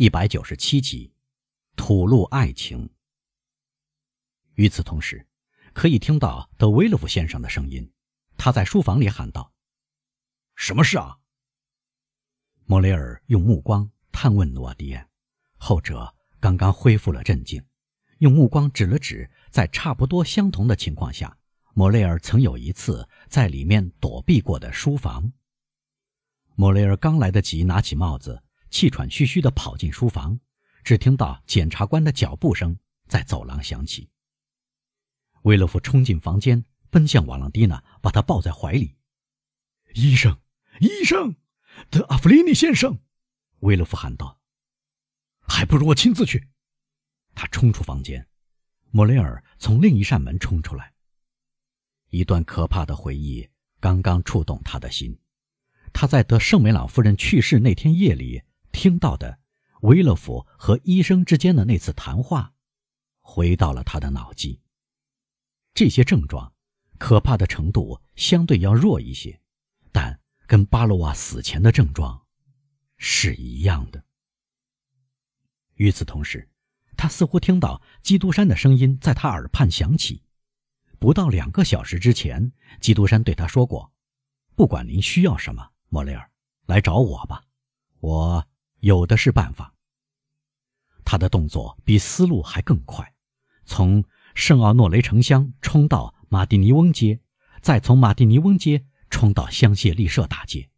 一百九十七集，吐露爱情。与此同时，可以听到德维勒夫先生的声音，他在书房里喊道：“什么事啊？”莫雷尔用目光探问诺迪安，后者刚刚恢复了镇静，用目光指了指在差不多相同的情况下，莫雷尔曾有一次在里面躲避过的书房。莫雷尔刚来得及拿起帽子。气喘吁吁地跑进书房，只听到检察官的脚步声在走廊响起。威勒夫冲进房间，奔向瓦朗蒂娜，把她抱在怀里。“医生，医生，德阿弗利尼先生！”威勒夫喊道。“还不如我亲自去。”他冲出房间。莫雷尔从另一扇门冲出来。一段可怕的回忆刚刚触动他的心。他在德圣梅朗夫人去世那天夜里。听到的维勒夫和医生之间的那次谈话，回到了他的脑际。这些症状可怕的程度相对要弱一些，但跟巴洛瓦死前的症状是一样的。与此同时，他似乎听到基督山的声音在他耳畔响起。不到两个小时之前，基督山对他说过：“不管您需要什么，莫雷尔，来找我吧，我。”有的是办法。他的动作比思路还更快，从圣奥诺雷城乡冲到马蒂尼翁街，再从马蒂尼翁街冲到香榭丽舍大街。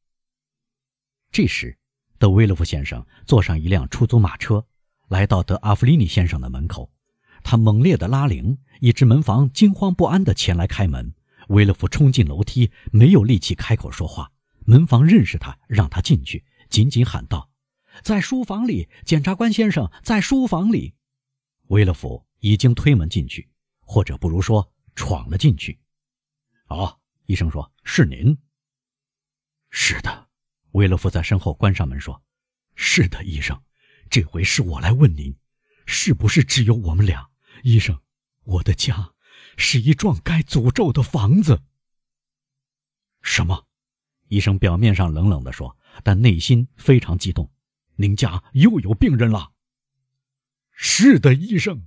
这时，德维勒夫先生坐上一辆出租马车，来到德阿弗里尼先生的门口。他猛烈地拉铃，一只门房惊慌不安地前来开门。维勒夫冲进楼梯，没有力气开口说话。门房认识他，让他进去，紧紧喊道。在书房里，检察官先生在书房里。威勒夫已经推门进去，或者不如说闯了进去。啊，医生说是您。是的，威勒夫在身后关上门说：“是的，医生，这回是我来问您，是不是只有我们俩？医生，我的家是一幢该诅咒的房子。”什么？医生表面上冷冷地说，但内心非常激动。您家又有病人了。是的，医生，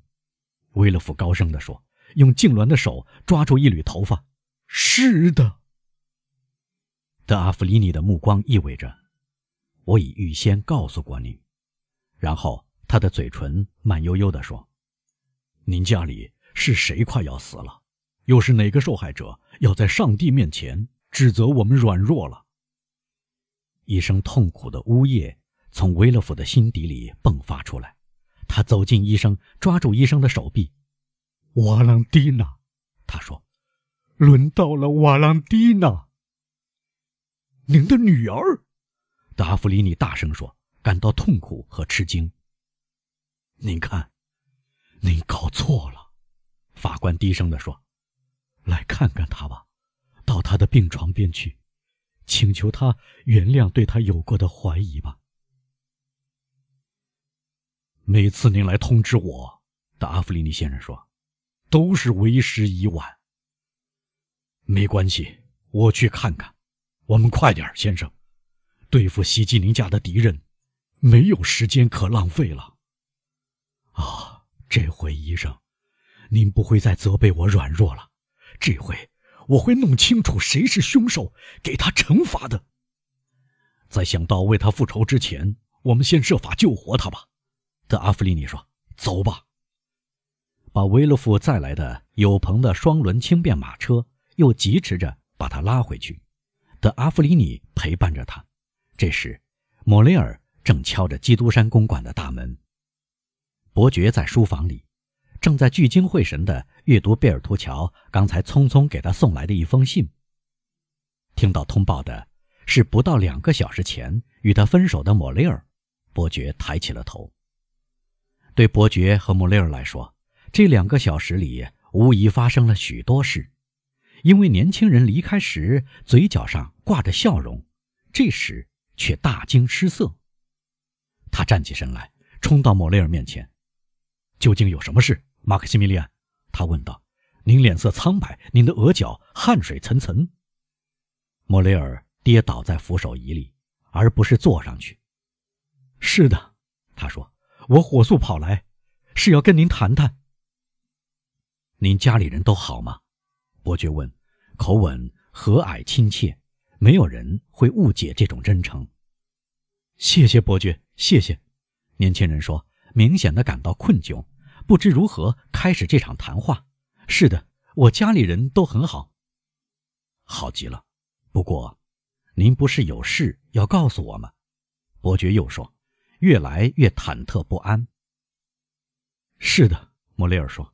威勒夫高声地说，用痉挛的手抓住一缕头发。是的。德阿弗里尼的目光意味着，我已预先告诉过您。然后他的嘴唇慢悠悠地说：“您家里是谁快要死了？又是哪个受害者要在上帝面前指责我们软弱了？”一声痛苦的呜咽。从维勒夫的心底里迸发出来，他走进医生，抓住医生的手臂。瓦朗蒂娜，他说：“轮到了瓦朗蒂娜，您的女儿。”达芙妮尼大声说，感到痛苦和吃惊。您看，您搞错了。”法官低声地说，“来看看他吧，到他的病床边去，请求他原谅对他有过的怀疑吧。”每次您来通知我，的阿弗里尼先生说，都是为时已晚。没关系，我去看看。我们快点，先生，对付袭击您家的敌人，没有时间可浪费了。啊，这回医生，您不会再责备我软弱了。这回我会弄清楚谁是凶手，给他惩罚的。在想到为他复仇之前，我们先设法救活他吧。德阿弗里尼说：“走吧。”把维勒夫载来的有棚的双轮轻便马车又疾驰着把他拉回去。德阿弗里尼陪伴着他。这时，莫雷尔正敲着基督山公馆的大门。伯爵在书房里，正在聚精会神地阅读贝尔图乔刚才匆匆给他送来的一封信。听到通报的是不到两个小时前与他分手的莫雷尔，伯爵抬起了头。对伯爵和穆雷尔来说，这两个小时里无疑发生了许多事。因为年轻人离开时嘴角上挂着笑容，这时却大惊失色。他站起身来，冲到莫雷尔面前：“究竟有什么事，马克西米利安？”他问道。“您脸色苍白，您的额角汗水涔涔。”莫雷尔跌倒在扶手椅里，而不是坐上去。“是的。”他说。我火速跑来，是要跟您谈谈。您家里人都好吗？伯爵问，口吻和蔼亲切，没有人会误解这种真诚。谢谢伯爵，谢谢。年轻人说，明显的感到困窘，不知如何开始这场谈话。是的，我家里人都很好，好极了。不过，您不是有事要告诉我吗？伯爵又说，越来越忐忑不安。是的，莫雷尔说。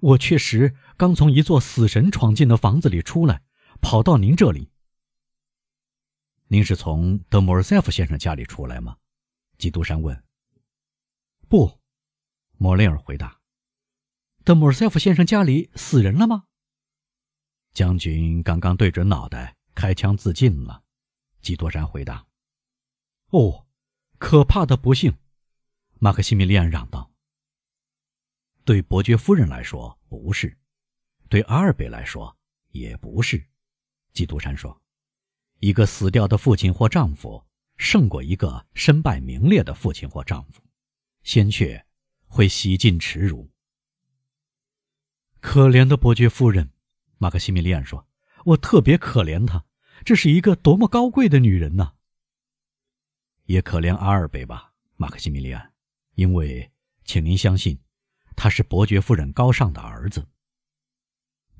我确实刚从一座死神闯进的房子里出来，跑到您这里。您是从德莫尔塞夫先生家里出来吗？基督山问。不，莫雷尔回答。德莫尔塞夫先生家里死人了吗？将军刚刚对准脑袋开枪自尽了。基督山回答。哦，可怕的不幸！马克西米利安嚷道。对伯爵夫人来说不是，对阿尔贝来说也不是。基督山说：“一个死掉的父亲或丈夫，胜过一个身败名裂的父亲或丈夫，鲜血会洗尽耻辱。”可怜的伯爵夫人，马克西米利安说：“我特别可怜她，这是一个多么高贵的女人呐！”也可怜阿尔贝吧，马克西米利安，因为，请您相信。他是伯爵夫人高尚的儿子。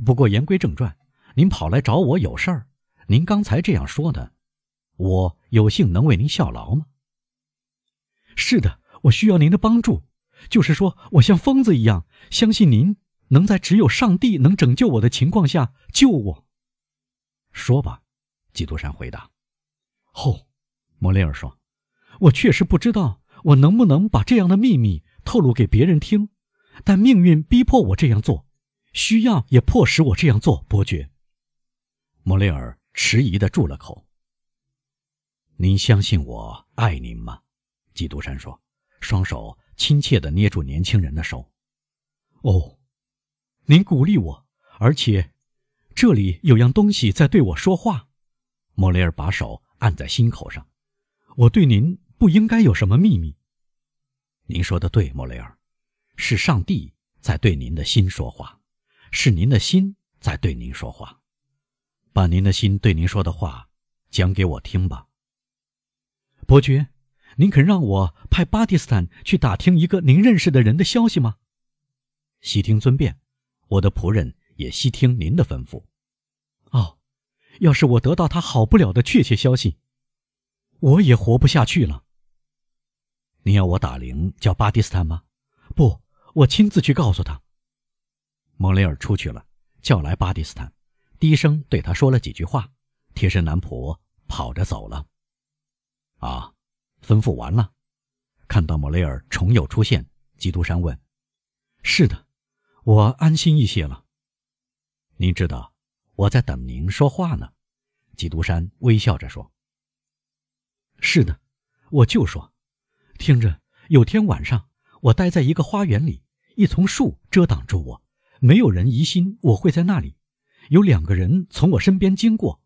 不过言归正传，您跑来找我有事儿。您刚才这样说的，我有幸能为您效劳吗？是的，我需要您的帮助。就是说，我像疯子一样相信您能在只有上帝能拯救我的情况下救我。说吧，基督山回答。哦，莫雷尔说，我确实不知道我能不能把这样的秘密透露给别人听。但命运逼迫我这样做，需要也迫使我这样做。伯爵，莫雷尔迟疑地住了口。您相信我爱您吗？基督山说，双手亲切地捏住年轻人的手。哦，您鼓励我，而且这里有样东西在对我说话。莫雷尔把手按在心口上。我对您不应该有什么秘密。您说的对，莫雷尔。是上帝在对您的心说话，是您的心在对您说话。把您的心对您说的话讲给我听吧，伯爵。您肯让我派巴蒂斯坦去打听一个您认识的人的消息吗？悉听尊便，我的仆人也悉听您的吩咐。哦，要是我得到他好不了的确切消息，我也活不下去了。您要我打铃叫巴蒂斯坦吗？不。我亲自去告诉他。莫雷尔出去了，叫来巴蒂斯坦，低声对他说了几句话。贴身男仆跑着走了。啊，吩咐完了。看到莫雷尔重又出现，基督山问：“是的，我安心一些了。”您知道我在等您说话呢。基督山微笑着说：“是的，我就说，听着，有天晚上我待在一个花园里。”一丛树遮挡住我，没有人疑心我会在那里。有两个人从我身边经过，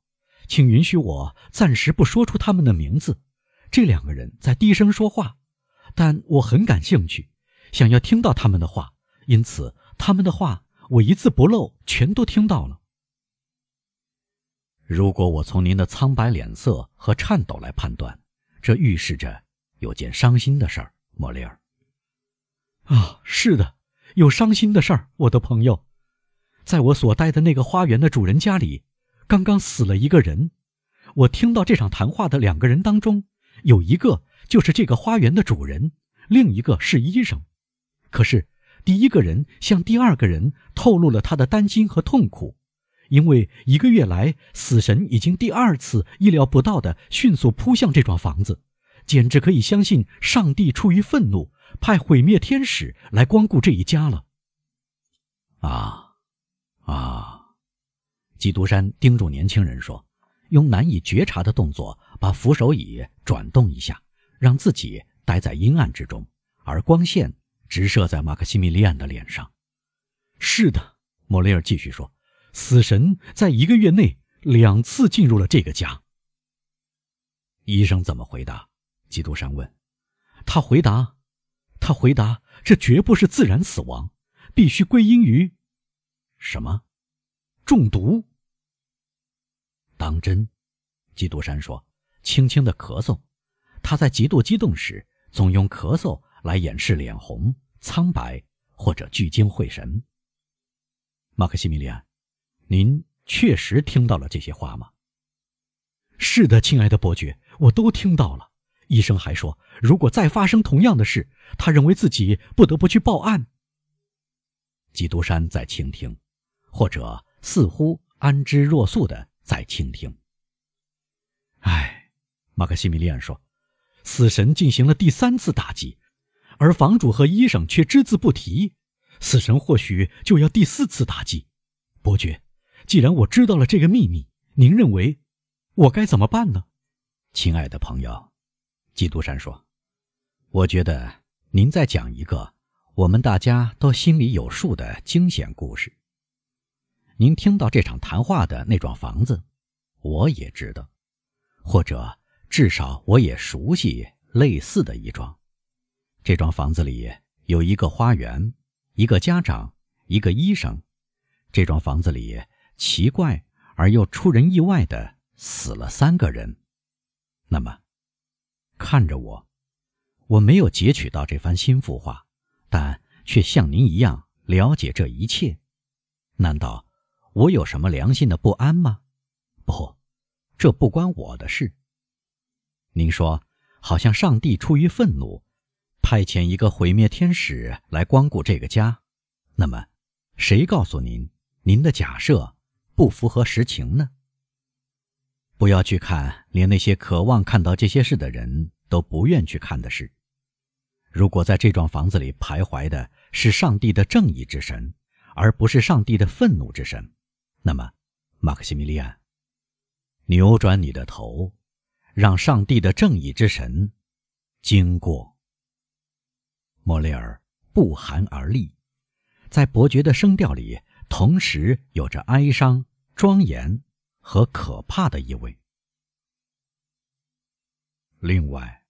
请允许我暂时不说出他们的名字。这两个人在低声说话，但我很感兴趣，想要听到他们的话，因此他们的话我一字不漏全都听到了。如果我从您的苍白脸色和颤抖来判断，这预示着有件伤心的事儿，莫里尔。啊，是的。有伤心的事儿，我的朋友，在我所待的那个花园的主人家里，刚刚死了一个人。我听到这场谈话的两个人当中，有一个就是这个花园的主人，另一个是医生。可是，第一个人向第二个人透露了他的担心和痛苦，因为一个月来，死神已经第二次意料不到的迅速扑向这幢房子，简直可以相信上帝出于愤怒。派毁灭天使来光顾这一家了。啊，啊！基督山叮嘱年轻人说：“用难以觉察的动作把扶手椅转动一下，让自己待在阴暗之中，而光线直射在马克西米利安的脸上。”是的，莫雷尔继续说：“死神在一个月内两次进入了这个家。”医生怎么回答？基督山问。他回答。他回答：“这绝不是自然死亡，必须归因于什么？中毒。”当真？基督山说，轻轻的咳嗽。他在极度激动时，总用咳嗽来掩饰脸红、苍白或者聚精会神。马克西米利安，您确实听到了这些话吗？是的，亲爱的伯爵，我都听到了。医生还说，如果再发生同样的事，他认为自己不得不去报案。基督山在倾听，或者似乎安之若素的在倾听。唉，马克西米利安说。死神进行了第三次打击，而房主和医生却只字不提。死神或许就要第四次打击。伯爵，既然我知道了这个秘密，您认为我该怎么办呢？亲爱的朋友，基督山说：“我觉得您在讲一个我们大家都心里有数的惊险故事。您听到这场谈话的那幢房子，我也知道，或者……”至少我也熟悉类似的一幢。这幢房子里有一个花园，一个家长，一个医生。这幢房子里奇怪而又出人意外的死了三个人。那么，看着我，我没有截取到这番心腹话，但却像您一样了解这一切。难道我有什么良心的不安吗？不，这不关我的事。您说，好像上帝出于愤怒，派遣一个毁灭天使来光顾这个家。那么，谁告诉您您的假设不符合实情呢？不要去看连那些渴望看到这些事的人都不愿去看的事。如果在这幢房子里徘徊的是上帝的正义之神，而不是上帝的愤怒之神，那么，马克西米利安，扭转你的头。让上帝的正义之神经过。莫雷尔不寒而栗，在伯爵的声调里，同时有着哀伤、庄严和可怕的意味。另外，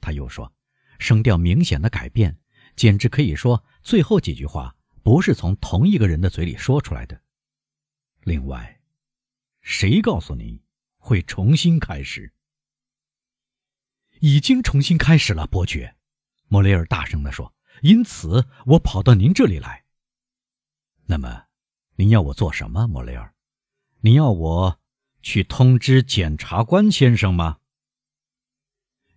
他又说，声调明显的改变，简直可以说最后几句话不是从同一个人的嘴里说出来的。另外，谁告诉你会重新开始？已经重新开始了，伯爵，莫雷尔大声地说。因此，我跑到您这里来。那么，您要我做什么，莫雷尔？您要我去通知检察官先生吗？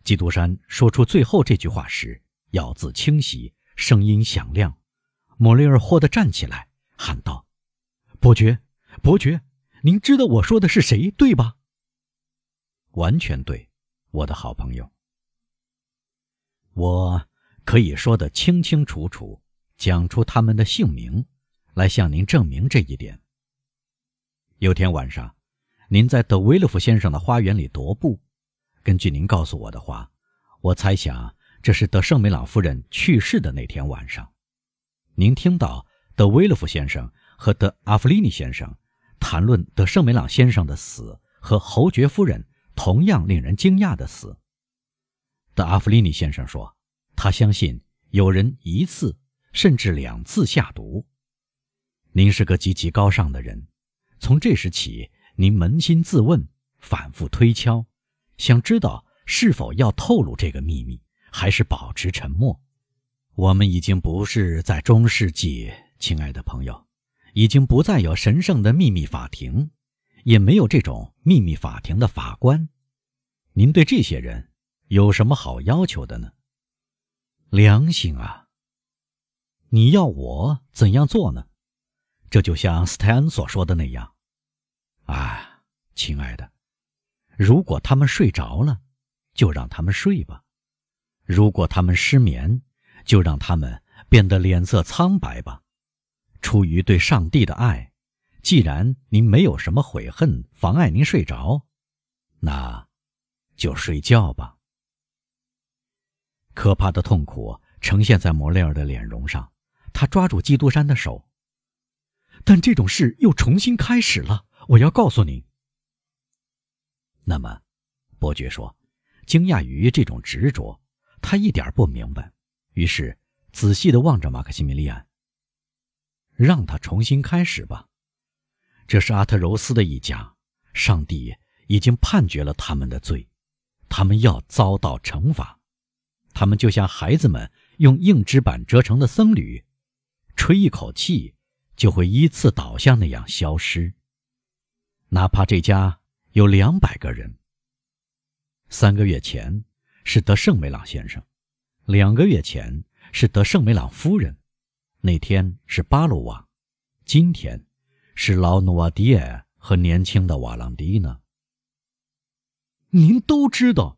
基督山说出最后这句话时，咬字清晰，声音响亮。莫雷尔霍地站起来，喊道：“伯爵，伯爵，您知道我说的是谁，对吧？”“完全对。”我的好朋友，我可以说得清清楚楚，讲出他们的姓名，来向您证明这一点。有天晚上，您在德维勒夫先生的花园里踱步。根据您告诉我的话，我猜想这是德圣梅朗夫人去世的那天晚上。您听到德维勒夫先生和德阿弗利尼先生谈论德圣梅朗先生的死和侯爵夫人。同样令人惊讶的死。德阿弗利尼先生说：“他相信有人一次甚至两次下毒。”您是个极其高尚的人，从这时起，您扪心自问，反复推敲，想知道是否要透露这个秘密，还是保持沉默。我们已经不是在中世纪，亲爱的朋友，已经不再有神圣的秘密法庭。也没有这种秘密法庭的法官，您对这些人有什么好要求的呢？良心啊！你要我怎样做呢？这就像斯泰恩所说的那样，啊，亲爱的，如果他们睡着了，就让他们睡吧；如果他们失眠，就让他们变得脸色苍白吧。出于对上帝的爱。既然您没有什么悔恨妨碍您睡着，那就睡觉吧。可怕的痛苦呈现在摩雷尔的脸容上，他抓住基督山的手。但这种事又重新开始了，我要告诉您。那么，伯爵说，惊讶于这种执着，他一点不明白，于是仔细的望着马克西米利安。让他重新开始吧。这是阿特柔斯的一家，上帝已经判决了他们的罪，他们要遭到惩罚。他们就像孩子们用硬纸板折成的僧侣，吹一口气就会依次倒下那样消失。哪怕这家有两百个人。三个月前是德圣梅朗先生，两个月前是德圣梅朗夫人。那天是巴鲁瓦，今天是劳努瓦迪埃和年轻的瓦朗迪呢。您都知道，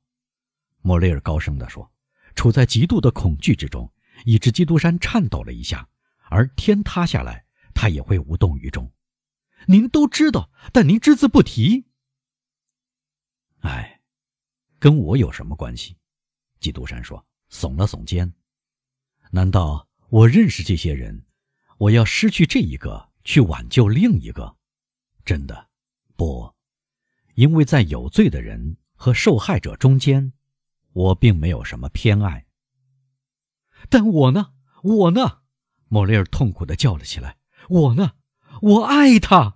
莫雷尔高声地说，处在极度的恐惧之中，以致基督山颤抖了一下，而天塌下来，他也会无动于衷。您都知道，但您只字不提。哎，跟我有什么关系？基督山说，耸了耸肩。难道？我认识这些人，我要失去这一个去挽救另一个，真的，不，因为在有罪的人和受害者中间，我并没有什么偏爱。但我呢？我呢？莫雷尔痛苦地叫了起来：“我呢？我爱他。”